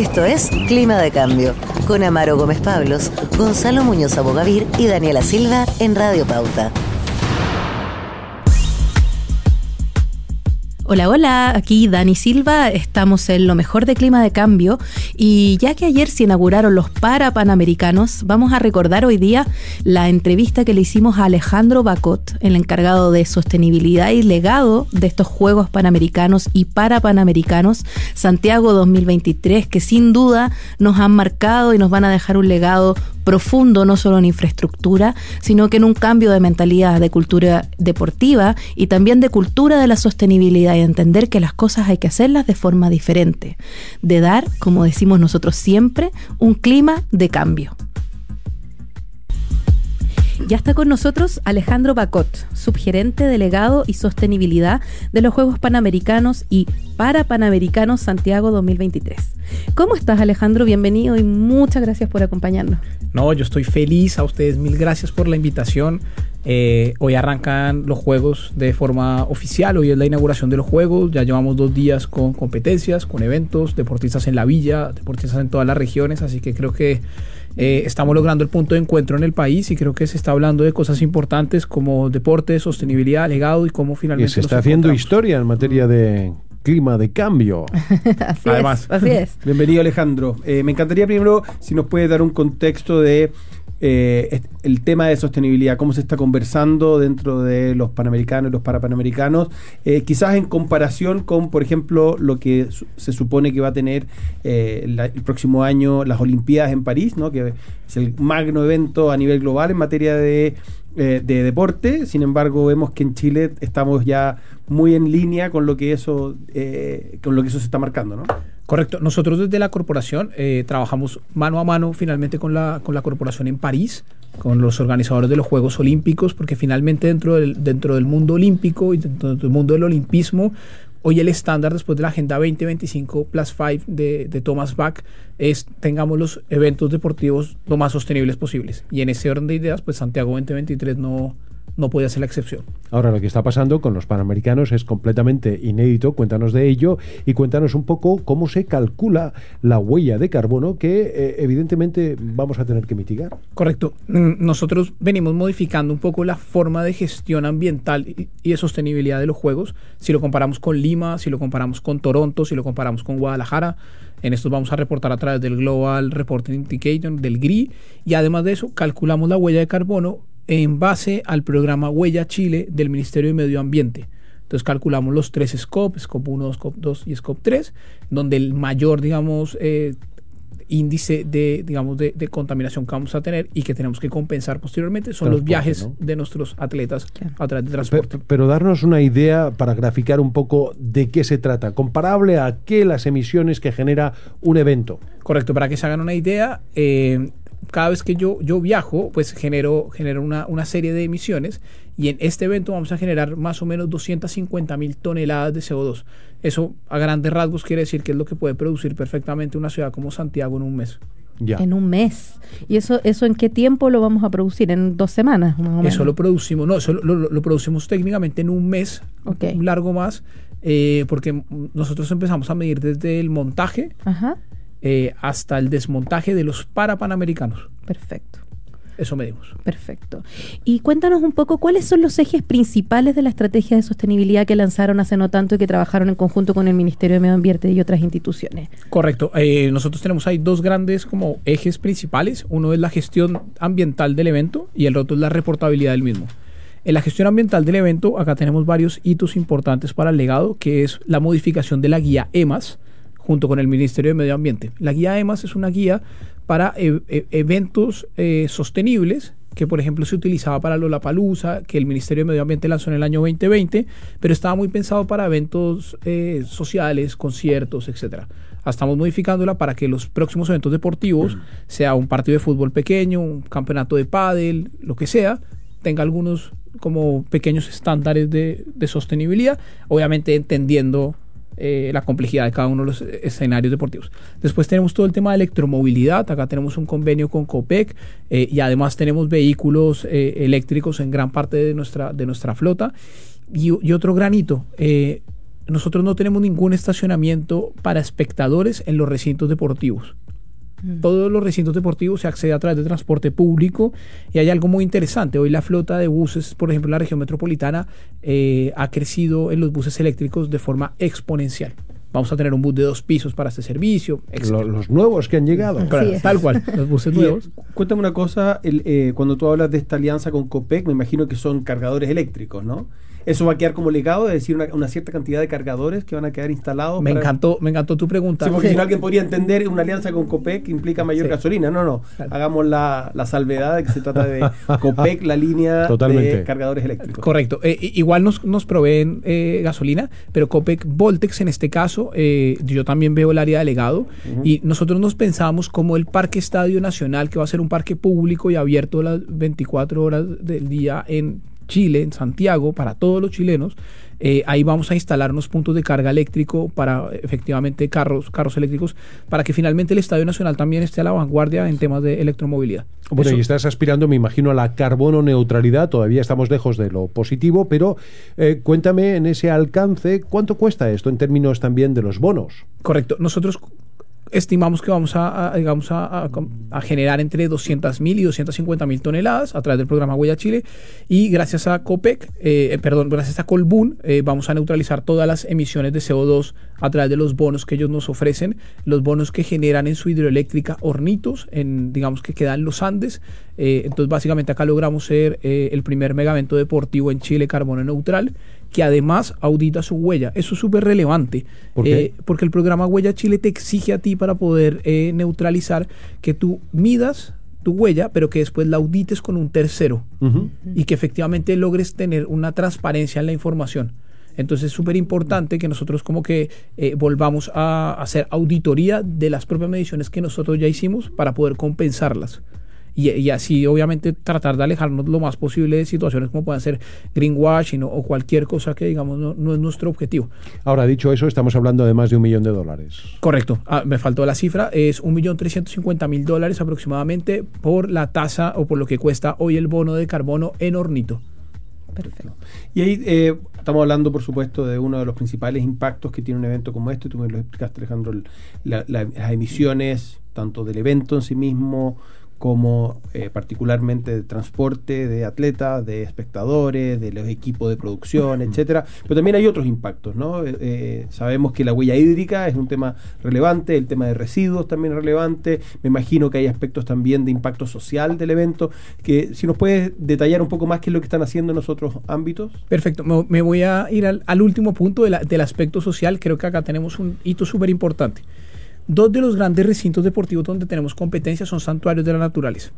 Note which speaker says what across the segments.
Speaker 1: Esto es Clima de Cambio, con Amaro Gómez Pablos, Gonzalo Muñoz Abogavir y Daniela Silva en Radio Pauta.
Speaker 2: Hola, hola, aquí Dani Silva, estamos en lo mejor de clima de cambio. Y ya que ayer se inauguraron los Parapanamericanos, vamos a recordar hoy día la entrevista que le hicimos a Alejandro Bacot, el encargado de sostenibilidad y legado de estos Juegos Panamericanos y Parapanamericanos Santiago 2023, que sin duda nos han marcado y nos van a dejar un legado profundo, no solo en infraestructura, sino que en un cambio de mentalidad, de cultura deportiva y también de cultura de la sostenibilidad y entender que las cosas hay que hacerlas de forma diferente, de dar, como decimos nosotros siempre, un clima de cambio. Ya está con nosotros Alejandro Bacot, subgerente delegado y sostenibilidad de los Juegos Panamericanos y Parapanamericanos Santiago 2023. ¿Cómo estás Alejandro? Bienvenido y muchas gracias por acompañarnos.
Speaker 3: No, yo estoy feliz a ustedes, mil gracias por la invitación. Eh, hoy arrancan los juegos de forma oficial, hoy es la inauguración de los juegos, ya llevamos dos días con competencias, con eventos, deportistas en la villa, deportistas en todas las regiones, así que creo que eh, estamos logrando el punto de encuentro en el país y creo que se está hablando de cosas importantes como deporte, sostenibilidad, legado y cómo finalmente...
Speaker 4: Y se está haciendo historia en materia de clima de cambio.
Speaker 2: así Además. es, así es.
Speaker 5: Bienvenido Alejandro. Eh, me encantaría primero si nos puede dar un contexto de eh, el tema de sostenibilidad, cómo se está conversando dentro de los panamericanos y los parapanamericanos, eh, quizás en comparación con, por ejemplo, lo que se supone que va a tener eh, el próximo año las Olimpiadas en París, ¿no? que es el magno evento a nivel global en materia de, de deporte, sin embargo vemos que en Chile estamos ya muy en línea con lo que eso, con lo que eso se está marcando, ¿no?
Speaker 3: Correcto. Nosotros desde la corporación eh, trabajamos mano a mano finalmente con la, con la corporación en París, con los organizadores de los Juegos Olímpicos, porque finalmente dentro del, dentro del mundo olímpico y dentro del mundo del olimpismo, hoy el estándar después de la Agenda 2025 Plus 5 de, de Thomas Bach es tengamos los eventos deportivos lo más sostenibles posibles. Y en ese orden de ideas, pues Santiago 2023 no, no puede ser la excepción.
Speaker 4: Ahora, lo que está pasando con los Panamericanos es completamente inédito. Cuéntanos de ello y cuéntanos un poco cómo se calcula la huella de carbono que eh, evidentemente vamos a tener que mitigar.
Speaker 3: Correcto. Mm, nosotros venimos modificando un poco la forma de gestión ambiental y, de sostenibilidad de los Juegos. Si lo comparamos con Lima, si lo comparamos con Toronto, si lo comparamos con Guadalajara. En estos vamos a reportar a través del Global Reporting Indicator, del GRI, y además de eso calculamos la huella de carbono en base al programa Huella Chile del Ministerio de Medio Ambiente. Entonces calculamos los tres scopes, scope 1, scope 2 y scope 3, donde el mayor, digamos, eh, índice de, digamos, de, contaminación que vamos a tener y que tenemos que compensar posteriormente son los viajes de nuestros atletas a través de transporte.
Speaker 4: Pero, pero, darnos una idea para graficar un poco de qué se trata, comparable a qué las emisiones que genera un evento.
Speaker 3: Correcto, para que se hagan una idea, eh, cada vez que yo, yo viajo, pues genero, genero una, una, serie de emisiones y en este evento vamos a generar más o menos 250 mil toneladas de CO2. Eso a grandes rasgos quiere decir que es lo que puede producir perfectamente una ciudad como Santiago en un mes.
Speaker 2: Ya. En un mes. ¿Y eso, eso en qué tiempo lo vamos a producir? ¿En dos semanas?
Speaker 3: Eso lo producimos, no, eso lo, lo, producimos técnicamente en un mes, un largo más, eh, porque nosotros empezamos a medir desde el montaje. Ajá eh, hasta el desmontaje de los parapanamericanos.
Speaker 2: Perfecto.
Speaker 3: Eso medimos.
Speaker 2: Perfecto. Y cuéntanos un poco cuáles son los ejes principales de la estrategia de sostenibilidad que lanzaron hace no tanto y que trabajaron en conjunto con el Ministerio de Medio Ambiente y otras instituciones.
Speaker 3: Correcto. Eh, nosotros tenemos ahí dos grandes como ejes principales. Uno es la gestión ambiental del evento y el otro es la reportabilidad del mismo. En la gestión ambiental del evento, acá tenemos varios hitos importantes para el legado, que es la modificación de la guía EMAS, junto con el Ministerio de Medio Ambiente. La guía EMAS es una guía para e, e, eventos eh, sostenibles que por ejemplo se utilizaba para Lollapalooza, que el Ministerio de Medio Ambiente lanzó en el año 2020, pero estaba muy pensado para eventos eh, sociales, conciertos, etcétera. Estamos modificándola para que los próximos eventos deportivos, sea un partido de fútbol pequeño, un campeonato de pádel, lo que sea, tenga algunos como pequeños estándares de, de sostenibilidad, obviamente entendiendo eh, la complejidad de cada uno de los escenarios deportivos. Después tenemos todo el tema de electromovilidad. Acá tenemos un convenio con COPEC eh, y además tenemos vehículos eh, eléctricos en gran parte de nuestra, de nuestra flota. Y, otro granito, nosotros no tenemos ningún estacionamiento para espectadores en los recintos deportivos. Todos los recintos deportivos se accede a través de transporte público y hay algo muy interesante. Hoy la flota de buses, por ejemplo, en la región metropolitana, eh, ha crecido en los buses eléctricos de forma exponencial. Vamos a tener un bus de dos pisos para este servicio.
Speaker 4: Lo- los nuevos que han llegado.
Speaker 3: Claro, tal cual, los buses
Speaker 5: Y, eh,
Speaker 3: nuevos.
Speaker 5: cuéntame una cosa, el, eh, cuando tú hablas de esta alianza con Copec, me imagino que son cargadores eléctricos, ¿no? ¿Eso va a quedar como legado, es decir, una, una cierta cantidad de cargadores que van a quedar instalados?
Speaker 3: Me
Speaker 5: para-
Speaker 3: encantó, me encantó tu pregunta.
Speaker 5: Sí, porque si no alguien podría entender una alianza con Copec que implica mayor
Speaker 3: Sí.
Speaker 5: gasolina. No, no.
Speaker 3: Claro.
Speaker 5: Hagamos la, la salvedad de que se trata de Copec, la línea
Speaker 4: Totalmente.
Speaker 5: de cargadores eléctricos.
Speaker 3: Correcto. Eh, igual nos, nos proveen eh, gasolina, pero Copec Voltex en este caso, eh, yo también veo el área de legado y nosotros nos pensamos como el Parque Estadio Nacional, que va a ser un parque público y abierto las 24 horas del día en Chile, en Santiago, para todos los chilenos. Eh, ahí vamos a instalar unos puntos de carga eléctrico para efectivamente carros, carros eléctricos, para que finalmente el Estadio Nacional también esté a la vanguardia en temas de electromovilidad.
Speaker 4: Bueno,
Speaker 3: Eso-
Speaker 4: y estás aspirando, me imagino, a la carbono neutralidad. Todavía estamos lejos de lo positivo, pero eh, cuéntame en ese alcance, ¿cuánto cuesta esto en términos también de los bonos?
Speaker 3: Correcto. Nosotros estimamos que vamos a, a, digamos, a, a- a generar entre 200 mil y 250 mil toneladas a través del programa Huella Chile y gracias a COPEC, eh, perdón, gracias a Colbún, eh, vamos a neutralizar todas las emisiones de CO2 a través de los bonos que ellos nos ofrecen, los bonos que generan en su hidroeléctrica Hornitos, en, digamos que quedan los Andes. Eh, entonces, básicamente acá logramos ser eh, el primer megavento deportivo en Chile carbono neutral que además audita su huella. Eso es súper relevante.
Speaker 4: ¿Por qué?
Speaker 3: Eh, porque el programa Huella Chile te exige a ti para poder eh, neutralizar que tú midas tu huella, pero que después la audites con un tercero y que efectivamente logres tener una transparencia en la información. Entonces es súper importante que nosotros como que eh, volvamos a hacer auditoría de las propias mediciones que nosotros ya hicimos para poder compensarlas. Y, y así obviamente tratar de alejarnos lo más posible de situaciones como puedan ser greenwashing o, o cualquier cosa que digamos no, no es nuestro objetivo.
Speaker 4: Ahora, dicho eso, estamos hablando de más de un millón de dólares.
Speaker 3: Correcto, Ah, me faltó la cifra, es 1.350.000 dólares aproximadamente por la tasa o por lo que cuesta hoy el bono de carbono en hornito.
Speaker 2: Perfecto.
Speaker 5: Y ahí eh, estamos hablando, por supuesto, de uno de los principales impactos que tiene un evento como este. Tú me lo explicaste, Alejandro, la- la- las emisiones, tanto del evento en sí mismo, como eh, particularmente de transporte de atletas, de espectadores, de los equipos de producción, etcétera. Pero también hay otros impactos, ¿no? Eh, eh, sabemos que la huella hídrica es un tema relevante, el tema de residuos también es relevante. Me imagino que hay aspectos también de impacto social del evento. Que si nos puedes detallar un poco más qué es lo que están haciendo en los otros ámbitos.
Speaker 3: Perfecto, me, me voy a ir al, al último punto de la- del aspecto social. Creo que acá tenemos un hito súper importante. Dos de los grandes recintos deportivos donde tenemos competencia son santuarios de la naturaleza.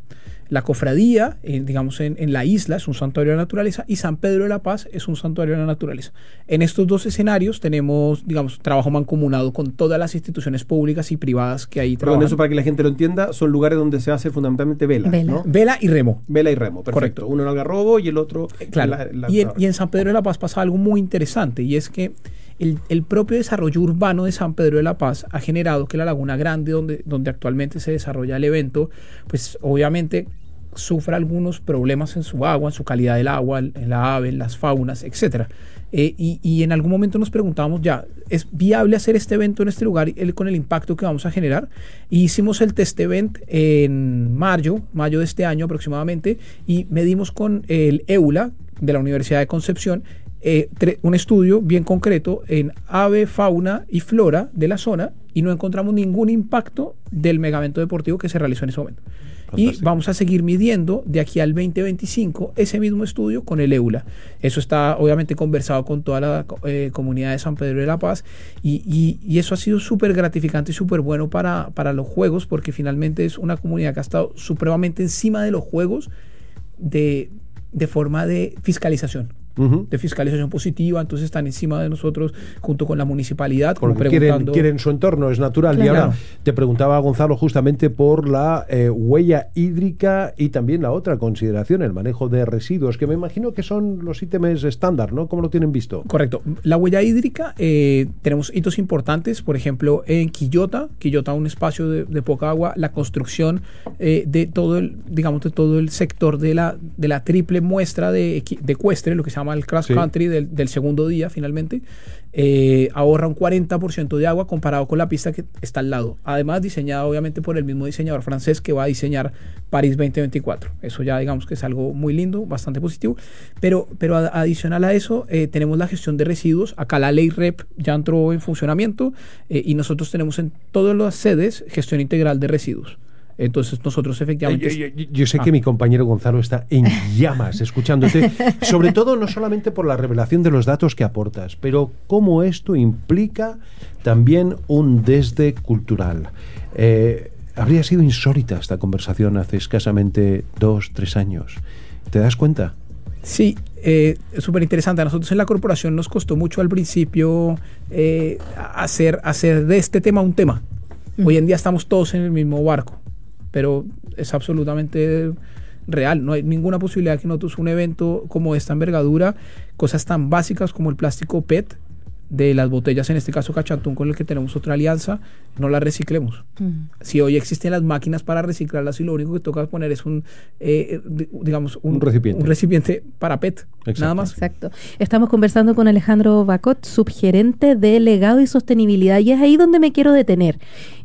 Speaker 3: La cofradía, eh, digamos, en, en la isla es un santuario de la naturaleza y San Pedro de la Paz es un santuario de la naturaleza. En estos dos escenarios tenemos, digamos, trabajo mancomunado con todas las instituciones públicas y privadas que ahí
Speaker 5: Perdón,
Speaker 3: trabajan.
Speaker 5: eso para que la gente lo entienda, son lugares donde se hace fundamentalmente vela.
Speaker 2: Vela.
Speaker 5: ¿no?
Speaker 3: Vela y remo.
Speaker 5: Vela y remo, perfecto.
Speaker 3: Correcto.
Speaker 5: Uno en Algarrobo y el otro
Speaker 3: Eh, Claro.
Speaker 5: la- la-
Speaker 3: y, en, y en San Pedro de la Paz pasa algo muy interesante y es que el, propio desarrollo urbano de San Pedro de la Paz ha generado que la Laguna Grande, donde, donde actualmente se desarrolla el evento, pues obviamente sufra algunos problemas en su agua, en su calidad del agua, en la ave, en las faunas, etcétera. Eh, y, y en algún momento nos preguntábamos ya, ¿es viable hacer este evento en este lugar con el impacto que vamos a generar? Y hicimos el test event en mayo, mayo de este año aproximadamente, y medimos con el EULA de la Universidad de Concepción eh, un estudio bien concreto en ave, fauna y flora de la zona y no encontramos ningún impacto del megavento deportivo que se realizó en ese momento. Y vamos a seguir midiendo de aquí al 2025 ese mismo estudio con el EULA. Eso está obviamente conversado con toda la eh, comunidad de San Pedro de la Paz y, y- y eso ha sido súper gratificante y súper bueno para, para los juegos porque finalmente es una comunidad que ha estado supremamente encima de los juegos de, de forma de fiscalización
Speaker 4: Ujú.
Speaker 3: de fiscalización positiva, entonces están encima de nosotros junto con la municipalidad, como
Speaker 4: Porque quieren,
Speaker 3: preguntando.
Speaker 4: quieren su entorno, es natural. Y
Speaker 3: Claro.
Speaker 4: ahora te preguntaba Gonzalo justamente por la eh, huella hídrica y también la otra consideración, el manejo de residuos, que me imagino que son los ítems estándar, ¿no? ¿Cómo lo tienen visto?
Speaker 3: Correcto. La huella hídrica, eh, tenemos hitos importantes, por ejemplo, en Quillota, Quillota, un espacio de, de poca agua, la construcción eh, de todo el, digamos, de todo el sector de la, de la triple muestra de, de ecuestre, lo que se llama llama el cross
Speaker 4: Sí.
Speaker 3: country del, del segundo día finalmente, eh, ahorra un 40% de agua comparado con la pista que está al lado. Además, diseñada obviamente por el mismo diseñador francés que va a diseñar París 2024. Eso ya digamos que es algo muy lindo, bastante positivo. Pero, pero ad- adicional a eso, eh, tenemos la gestión de residuos. Acá la ley REP ya entró en funcionamiento eh, y nosotros tenemos en todas las sedes gestión integral de residuos. Entonces nosotros efectivamente...
Speaker 4: Yo, yo- yo sé
Speaker 3: Ah.
Speaker 4: que mi compañero Gonzalo está en llamas escuchándote, sobre todo no solamente por la revelación de los datos que aportas, pero cómo esto implica también un desde cultural. Eh, habría sido insólita esta conversación hace escasamente dos, tres años. ¿Te das cuenta?
Speaker 3: Sí, eh, es súper interesante. A nosotros en la corporación nos costó mucho al principio eh, hacer, hacer de este tema un tema. Hoy en día estamos todos en el mismo barco, pero es absolutamente real. No hay ninguna posibilidad que nosotros un evento como esta envergadura, cosas tan básicas como el plástico PET de las botellas, en este caso Cachantún, con el que tenemos otra alianza, no las reciclemos.
Speaker 2: Mm.
Speaker 3: Si hoy existen las máquinas para reciclarlas y lo único que toca poner es un, eh, di- digamos,
Speaker 4: Un recipiente.
Speaker 3: un recipiente para PET,
Speaker 4: Exacto.
Speaker 3: nada más.
Speaker 2: Exacto. Estamos conversando con Alejandro Bacot, subgerente de legado y sostenibilidad, y es ahí donde me quiero detener.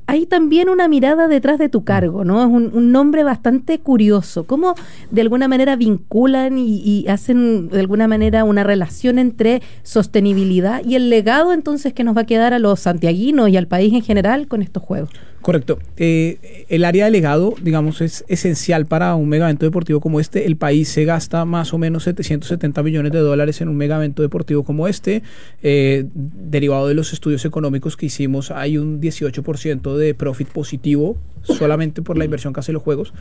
Speaker 2: Hay también una mirada detrás de tu cargo, ¿no? Es un, un nombre bastante curioso. ¿Cómo de alguna manera vinculan y, y hacen de alguna manera una relación entre sostenibilidad y el legado entonces que nos va a quedar a los santiaguinos y al país en general con estos juegos?
Speaker 3: Correcto. Eh, el área de legado, digamos, es esencial para un mega evento deportivo como este. El país se gasta más o menos 770 millones de dólares en un mega evento deportivo como este. Eh, derivado de los estudios económicos que hicimos, hay un 18% de profit positivo solamente por la inversión que hacen los juegos.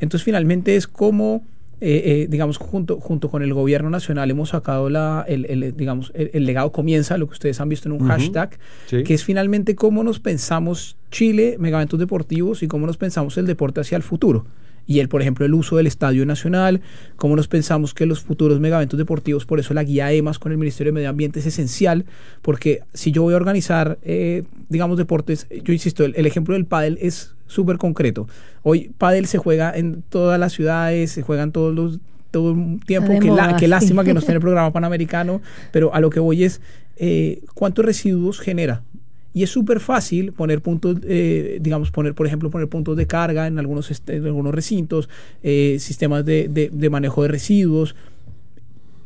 Speaker 3: Entonces, finalmente es como... eh, eh, digamos, junto, junto con el gobierno nacional hemos sacado la, el, el, digamos, el, el legado comienza, lo que ustedes han visto en un hashtag,
Speaker 4: Sí.
Speaker 3: que es finalmente cómo nos pensamos Chile, megaventos deportivos y cómo nos pensamos el deporte hacia el futuro. Y el, por ejemplo, el uso del Estadio Nacional, cómo nos pensamos que los futuros megaventos deportivos, por eso la guía EMAS con el Ministerio de Medio Ambiente es esencial, porque si yo voy a organizar, eh, digamos, deportes, yo insisto, el, el ejemplo del pádel es súper concreto. Hoy pádel se juega en todas las ciudades, se juegan todos los todo el tiempo, que, la-
Speaker 2: sí.
Speaker 3: lástima que no esté en el programa panamericano, pero a lo que voy es, eh, ¿cuántos residuos genera? Y es súper fácil poner puntos, eh, digamos, poner, por ejemplo, poner puntos de carga en algunos, en algunos recintos, eh, sistemas de, de- manejo de residuos,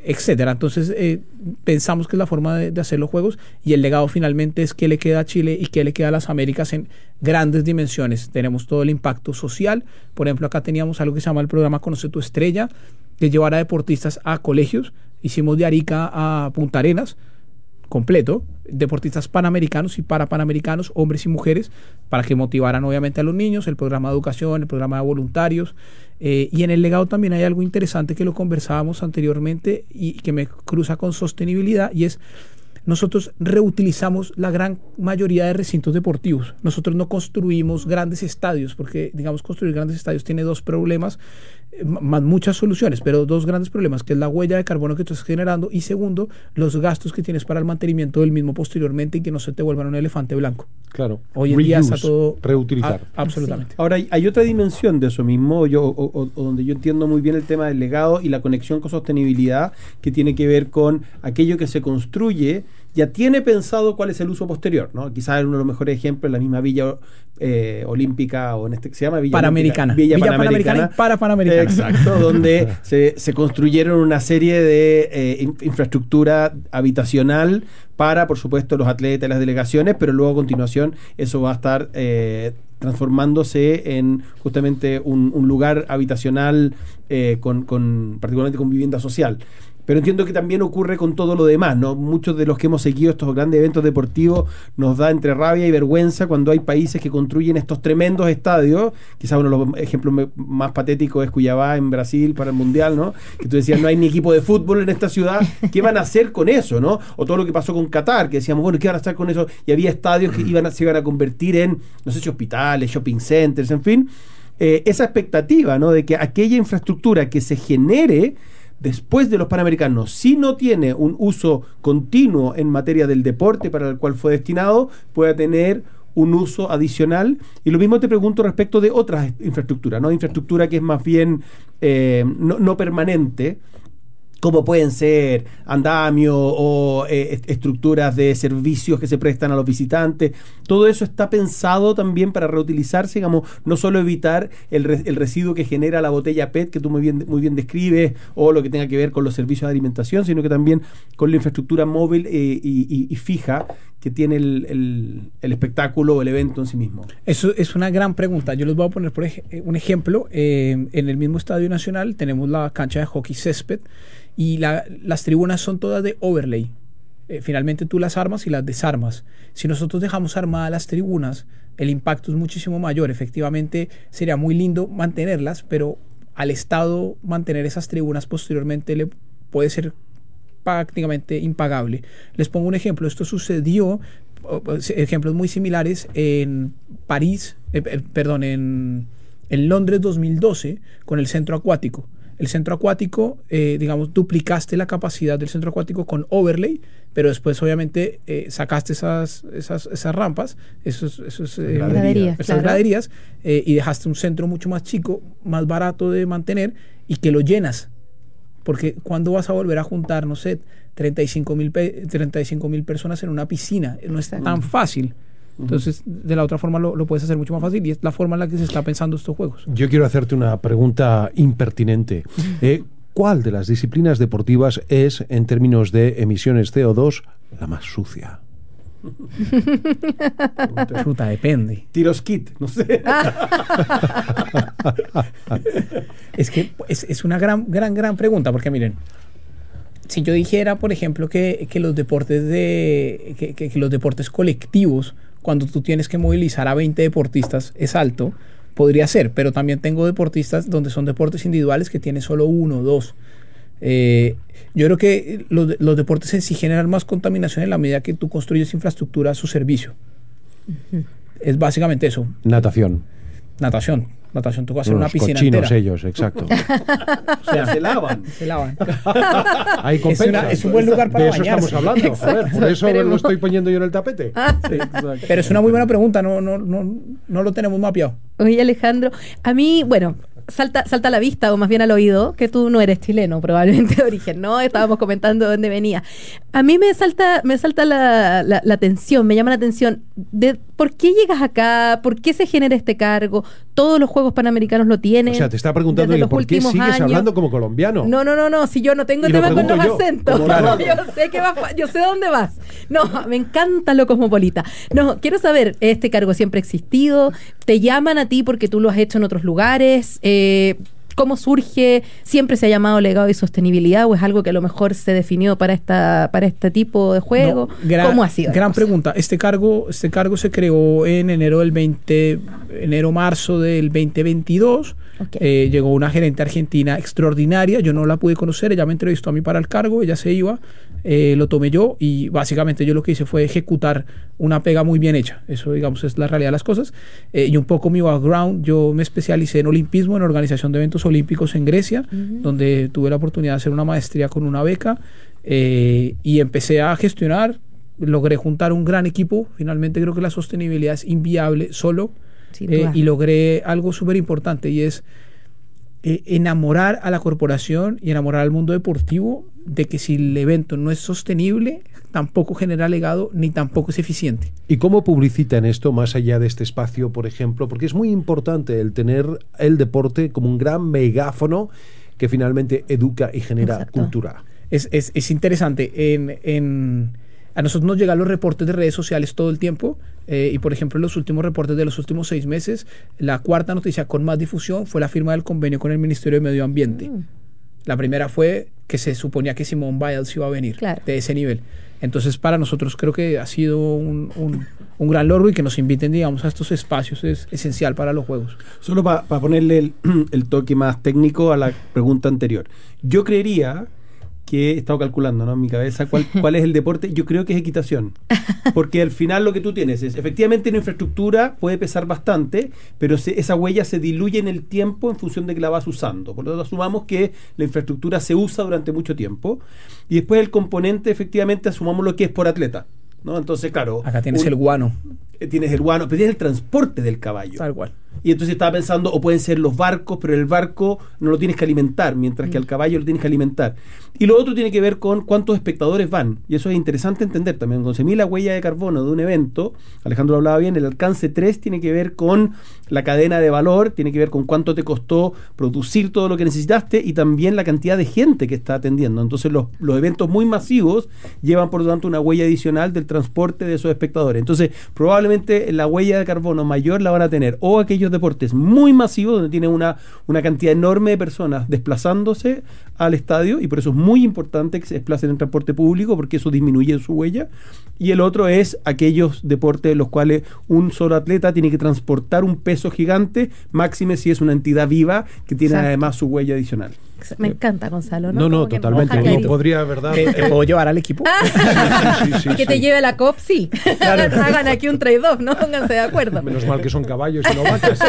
Speaker 3: etcétera. Entonces, eh, pensamos que es la forma de, de hacer los juegos y el legado finalmente es qué le queda a Chile y qué le queda a las Américas en grandes dimensiones. Tenemos todo el impacto social. Por ejemplo, acá teníamos algo que se llama el programa Conoce tu Estrella, que llevar a deportistas a colegios. Hicimos de Arica a Punta Arenas completo, deportistas panamericanos y para panamericanos, hombres y mujeres, para que motivaran obviamente a los niños, el programa de educación, el programa de voluntarios. eh, y en el legado también hay algo interesante que lo conversábamos anteriormente y que me cruza con sostenibilidad y es nosotros reutilizamos la gran mayoría de recintos deportivos. Nosotros no construimos grandes estadios, porque, digamos, construir grandes estadios tiene dos problemas, más muchas soluciones, pero dos grandes problemas, que es la huella de carbono que tú estás generando y segundo, los gastos que tienes para el mantenimiento del mismo posteriormente y que no se te vuelvan un elefante blanco.
Speaker 4: Claro.
Speaker 3: Hoy en día está todo...
Speaker 4: Reutilizar.
Speaker 3: a- absolutamente.
Speaker 5: Ahora, hay, hay otra dimensión de eso mismo, yo, o, o- o donde yo entiendo muy bien el tema del legado y la conexión con sostenibilidad, que tiene que ver con aquello que se construye, ya tiene pensado cuál es el uso posterior, ¿no? Quizás uno de los mejores ejemplos, la misma Villa eh, Olímpica, o en este, se llama Villa
Speaker 3: Panamericana.
Speaker 5: Villa,
Speaker 3: Villa
Speaker 5: Panamericana.
Speaker 3: Panamericana y para Panamericana.
Speaker 5: Exacto, donde se, se construyeron una serie de eh, in- infraestructura habitacional para, por supuesto, los atletas y las delegaciones, pero luego a continuación eso va a estar eh, transformándose en justamente un, un lugar habitacional eh, con, con particularmente con vivienda social. Pero entiendo que también ocurre con todo lo demás, ¿no? Muchos de los que hemos seguido estos grandes eventos deportivos nos da entre rabia y vergüenza cuando hay países que construyen estos tremendos estadios. Quizás uno de los ejemplos más patéticos es Cuyabá en Brasil para el Mundial, ¿no? Que tú decías, no hay ni equipo de fútbol en esta ciudad. ¿Qué van a hacer con eso, no? O todo lo que pasó con Qatar, que decíamos, bueno, ¿qué van a hacer con eso? Y había estadios que iban a, se iban a convertir en, no sé si hospitales, shopping centers, en fin. Eh, esa expectativa, ¿no? De que aquella infraestructura que se genere después de los Panamericanos, si no tiene un uso continuo en materia del deporte para el cual fue destinado, pueda tener un uso adicional. Y lo mismo te pregunto respecto de otras infraestructuras, ¿no? Infraestructura que es más bien eh, no, no permanente. Como pueden ser andamio o eh, est- estructuras de servicios que se prestan a los visitantes. Todo eso está pensado también para reutilizarse, digamos, no solo evitar el, re- el residuo que genera la botella PET, que tú muy bien, muy bien describes, o lo que tenga que ver con los servicios de alimentación, sino que también con la infraestructura móvil eh, y, y- y fija que tiene el, el- el espectáculo o el evento en sí mismo.
Speaker 3: Eso es una gran pregunta. Yo les voy a poner por ej- eh, un ejemplo. Eh, en el mismo Estadio Nacional tenemos la cancha de hockey césped y la- las tribunas son todas de overlay. Eh, finalmente tú las armas y las desarmas. Si nosotros dejamos armadas las tribunas, el impacto es muchísimo mayor. Efectivamente, sería muy lindo mantenerlas, pero al Estado mantener esas tribunas posteriormente le puede ser prácticamente impagable. Les pongo un ejemplo. Esto sucedió, ejemplos muy similares en París, eh, eh, perdón, en, en Londres 2012 con el centro acuático. El centro acuático, eh, digamos, duplicaste la capacidad del centro acuático con overlay, pero después obviamente eh, sacaste esas, esas, esas rampas, esos, esos, eh,
Speaker 2: Graderías,
Speaker 3: esas
Speaker 2: claro.
Speaker 3: graderías, eh, y dejaste un centro mucho más chico, más barato de mantener y que lo llenas. Porque cuando vas a volver a juntar, no sé, 35 mil 35 mil personas en una piscina, no es tan fácil. Entonces, de la otra forma lo, lo puedes hacer mucho más fácil y es la forma en la que se está pensando estos juegos.
Speaker 4: Yo quiero hacerte una pregunta impertinente. Eh, ¿Cuál de las disciplinas deportivas es, en términos de emisiones CO2, la más sucia?
Speaker 3: Fruta, depende.
Speaker 5: Tiros kit, no sé.
Speaker 3: Es que es, es una gran, gran, gran pregunta, porque miren, si yo dijera, por ejemplo, que, que los deportes de que, que- que los deportes colectivos, cuando tú tienes que movilizar a 20 deportistas, es alto, podría ser, pero también tengo deportistas donde son deportes individuales que tienen solo uno o dos. Eh, yo creo que los, los deportes en sí generan más contaminación en la medida que tú construyes infraestructura a su servicio. Es básicamente eso,
Speaker 4: Natación.
Speaker 3: natación. Natación, tú vas a hacer una
Speaker 4: Unos
Speaker 3: piscina
Speaker 4: cochinos
Speaker 3: entera.
Speaker 4: ellos, exacto.
Speaker 3: O sea,
Speaker 5: se lavan.
Speaker 3: se lavan.
Speaker 4: Hay
Speaker 3: Es, una- es un buen lugar para
Speaker 4: De eso
Speaker 3: bañarse.
Speaker 4: estamos hablando. joder, por eso lo estoy poniendo yo en el tapete.
Speaker 3: Pero es una muy buena pregunta, no, no, no, no lo tenemos mapeado.
Speaker 2: Oye, Alejandro, a mí, bueno, salta, salta a la vista, o más bien al oído, que tú no eres chileno, probablemente de origen, ¿no? Estábamos comentando de dónde venía. A mí me salta, me salta la, la, la atención, me llama la atención de por qué llegas acá, por qué se genera este cargo, todos los Juegos Panamericanos lo tienen.
Speaker 4: O sea, te está preguntando
Speaker 2: los
Speaker 4: por qué sigues
Speaker 2: años.
Speaker 4: hablando como colombiano.
Speaker 2: No, no, no, no, si yo no tengo
Speaker 4: Y
Speaker 2: tema con los
Speaker 4: yo,
Speaker 2: acentos. Yo sé que yo sé dónde vas. No, me encanta lo cosmopolita. No, quiero saber, ¿este cargo siempre ha existido? ¿Te llaman a ti porque tú lo has hecho en otros lugares? Eh, ¿Cómo surge? ¿Siempre se ha llamado legado y sostenibilidad o es algo que a lo mejor se definió para esta para este tipo de juego?
Speaker 3: No, gran-
Speaker 2: ¿Cómo ha sido?
Speaker 3: Gran pregunta. Este cargo, este cargo se creó en enero del 20, enero marzo del 2022. Eh, llegó una gerente argentina extraordinaria. Yo no la pude conocer. Ella me entrevistó a mí para el cargo. Ella se iba. eh, lo tomé yo y básicamente yo lo que hice fue ejecutar una pega muy bien hecha. Eso, digamos, es la realidad de las cosas. Eh, y un poco mi background, yo me especialicé en olimpismo, en organización de eventos olímpicos en Grecia, donde tuve la oportunidad de hacer una maestría con una beca y empecé a gestionar. Logré juntar un gran equipo. Finalmente creo que la sostenibilidad es inviable solo. Eh, y logré algo súper importante y es eh, enamorar a la corporación y enamorar al mundo deportivo de que si el evento no es sostenible, tampoco genera legado ni tampoco es eficiente.
Speaker 4: ¿Y cómo publicitan esto más allá de este espacio, por ejemplo? Porque es muy importante el tener el deporte como un gran megáfono que finalmente educa y genera
Speaker 2: Exacto.
Speaker 4: cultura.
Speaker 3: Es, es- es interesante. En, en- a nosotros nos llegan los reportes de redes sociales todo el tiempo. eh, y por ejemplo, en los últimos reportes de los últimos seis meses, la cuarta noticia con más difusión fue la firma del convenio con el Ministerio de Medio Ambiente.
Speaker 2: Mm.
Speaker 3: La primera fue que se suponía que Simón Biles iba a venir
Speaker 2: Claro.
Speaker 3: de ese nivel. Entonces, para nosotros creo que ha sido un, un- un gran logro y que nos inviten, digamos, a estos espacios es esencial para los juegos.
Speaker 5: Solo para ponerle el, el toque más técnico a la pregunta anterior. Yo creería que he estado calculando ¿no? en mi cabeza cuál, cuál es el deporte. Yo creo que es equitación. Porque al final lo que tú tienes es, efectivamente, la infraestructura puede pesar bastante, pero se- esa huella se diluye en el tiempo en función de que la vas usando. Por lo tanto, asumamos que la infraestructura se usa durante mucho tiempo. Y después el componente, efectivamente, asumamos lo que es por atleta. ¿no? Entonces, claro.
Speaker 3: Acá tienes
Speaker 5: un-
Speaker 3: el guano,
Speaker 5: eh, tienes el guano, pero tienes el transporte del caballo.
Speaker 3: tal cual.
Speaker 5: Y Y entonces estaba pensando, o pueden ser los barcos, pero el barco no lo tienes que alimentar, mientras que
Speaker 2: Mm.
Speaker 5: al caballo lo tienes que alimentar. Y lo otro tiene que ver con cuántos espectadores van. Y eso es interesante entender también. Se mide la huella de carbono de un evento, Alejandro lo hablaba bien, el alcance 3 tiene que ver con la cadena de valor, tiene que ver con cuánto te costó producir todo lo que necesitaste y también la cantidad de gente que está atendiendo. Entonces los, los eventos muy masivos llevan por lo tanto una huella adicional del transporte de esos espectadores. Entonces probablemente la huella de carbono mayor la van a tener o aquellos deportes muy masivos donde tienen una, una cantidad enorme de personas desplazándose al estadio y por eso es muy importante que se desplacen en transporte público porque eso disminuye su huella. Y el otro es aquellos deportes en los cuales un solo atleta tiene que transportar un peso gigante, máxime si es una entidad viva que tiene
Speaker 2: Exacto.
Speaker 5: además su huella adicional.
Speaker 2: Me encanta, Gonzalo. No,
Speaker 4: No, no, totalmente. No podría, ¿verdad?
Speaker 3: ¿Te, te puedo llevar al equipo?
Speaker 4: Sí, sí,
Speaker 2: que te lleve a la COP, sí. hagan, hagan aquí un trade-off, ¿no? Pónganse de acuerdo.
Speaker 4: Menos mal que son caballos y no vacas.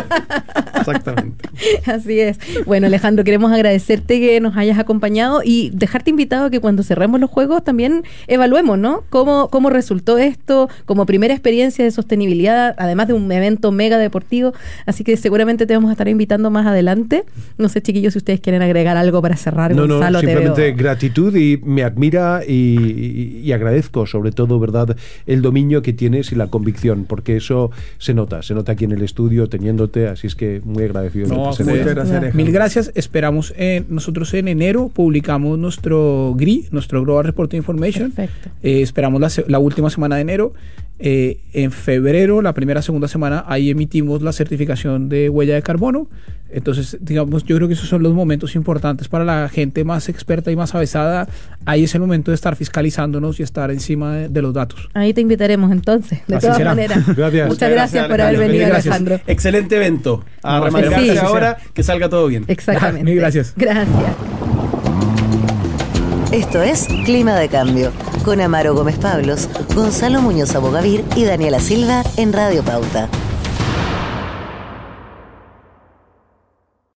Speaker 5: Exactamente.
Speaker 2: Así es. Bueno, Alejandro, queremos agradecerte que nos hayas acompañado y dejarte invitado a que cuando cerremos los juegos también evaluemos, ¿no? Cómo, cómo resultó esto como primera experiencia de sostenibilidad, además de un evento mega deportivo. Así que seguramente te vamos a estar invitando más adelante. No sé, chiquillos, si ustedes quieren agregar algo para cerrar.
Speaker 4: No, no,
Speaker 2: Gonzalo, te
Speaker 4: simplemente
Speaker 2: veo.
Speaker 4: gratitud y me admira y, y- y agradezco sobre todo, ¿verdad?, el dominio que tienes y la convicción, porque eso se nota, se nota aquí en el estudio teniéndote, así es que muy agradecido. de
Speaker 3: No, muchas
Speaker 5: gracias.
Speaker 3: Mil gracias. Esperamos, eh, nosotros en enero publicamos nuestro GRI, nuestro Global Report Information.
Speaker 2: Perfecto.
Speaker 3: Eh, esperamos la, la última semana de enero. Eh, en febrero, la primera, segunda semana, ahí emitimos la certificación de huella de carbono. Entonces, digamos, yo creo que esos son los momentos importantes para la gente más experta y más avesada. Ahí es el momento de estar fiscalizándonos y estar encima de, de los datos.
Speaker 2: Ahí te invitaremos entonces, de
Speaker 3: Así
Speaker 2: todas
Speaker 3: será.
Speaker 2: maneras.
Speaker 4: Gracias.
Speaker 2: Muchas gracias por haber venido,
Speaker 3: gracias.
Speaker 2: Alejandro.
Speaker 5: Excelente evento. A
Speaker 3: No,
Speaker 5: remangarse
Speaker 2: sí, sí,
Speaker 5: ahora, que salga todo bien.
Speaker 2: Exactamente.
Speaker 3: Mil gracias.
Speaker 2: Gracias.
Speaker 1: Esto es Clima de Cambio, con Amaro Gómez Pablos, Gonzalo Muñoz Abogavir y Daniela Silva en Radio Pauta.